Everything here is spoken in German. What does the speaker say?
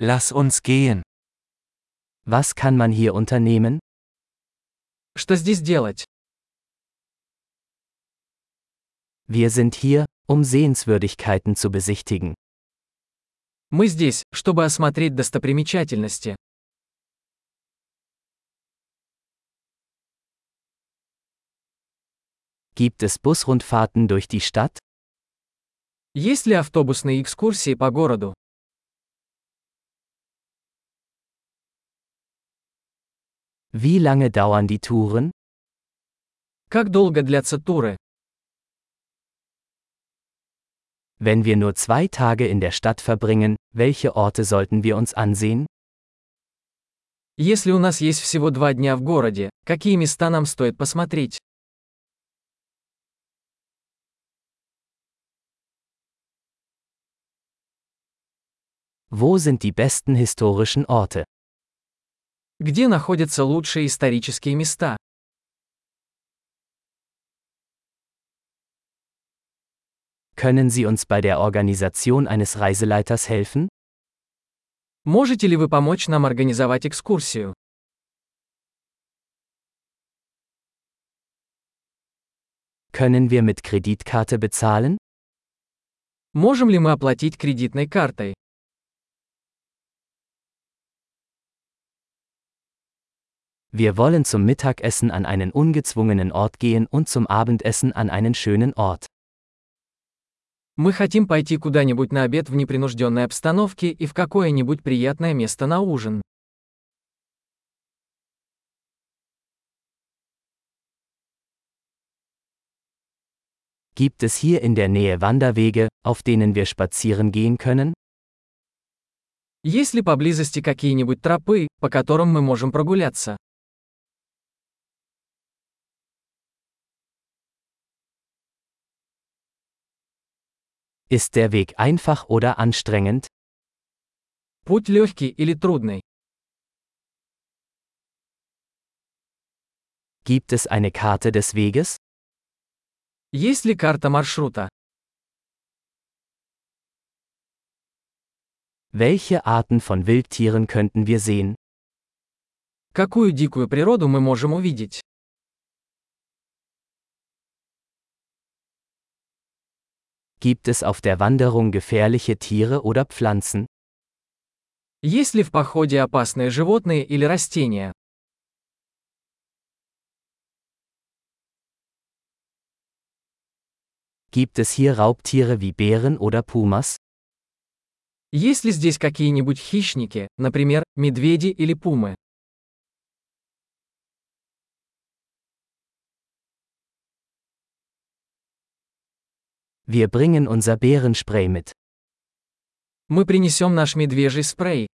Lass uns gehen. Was kann man hier unternehmen? Что здесь делать? Wir sind hier, um Sehenswürdigkeiten zu besichtigen. Мы здесь, чтобы осмотреть достопримечательности. Gibt es Busrundfahrten durch die Stadt? Есть ли автобусные экскурсии по городу? Wie lange dauern die Touren? Как долго длятся туры? Wenn wir nur zwei Tage in der Stadt verbringen, welche Orte sollten wir uns ansehen? Если у нас есть всего два дня в городе, какие места нам стоит посмотреть? Wo sind die besten historischen Orte? Где находятся лучшие исторические места? Können Sie uns bei der Organisation eines Reiseleiters helfen? Можете ли вы помочь нам организовать экскурсию? Können wir mit Kreditkarte bezahlen? Можем ли мы оплатить кредитной картой? Wir wollen zum Mittagessen an einen ungezwungenen Ort gehen und zum Abendessen an einen schönen Ort. Мы хотим пойти куда-нибудь на обед в непринужденной обстановке и в какое-нибудь приятное место на ужин. Gibt es hier in der Nähe Wanderwege, auf denen wir spazieren gehen können? Есть ли поблизости какие-нибудь тропы, по которым мы можем прогуляться? Ist der Weg einfach oder anstrengend? Путь легкий или трудный? Gibt es eine Karte des Weges? Есть ли карта маршрута? Welche Arten von Wildtieren könnten wir sehen? Какую дикую природу мы можем увидеть? Gibt es auf der Wanderung gefährliche Tiere oder Pflanzen? Есть ли в походе опасные животные или растения? Gibt es hier Raubtiere wie Bären oder Pumas? Есть ли здесь какие-нибудь хищники, например, медведи или пумы? Wir bringen unser Bärenspray mit. Мы принесем наш медвежий спрей.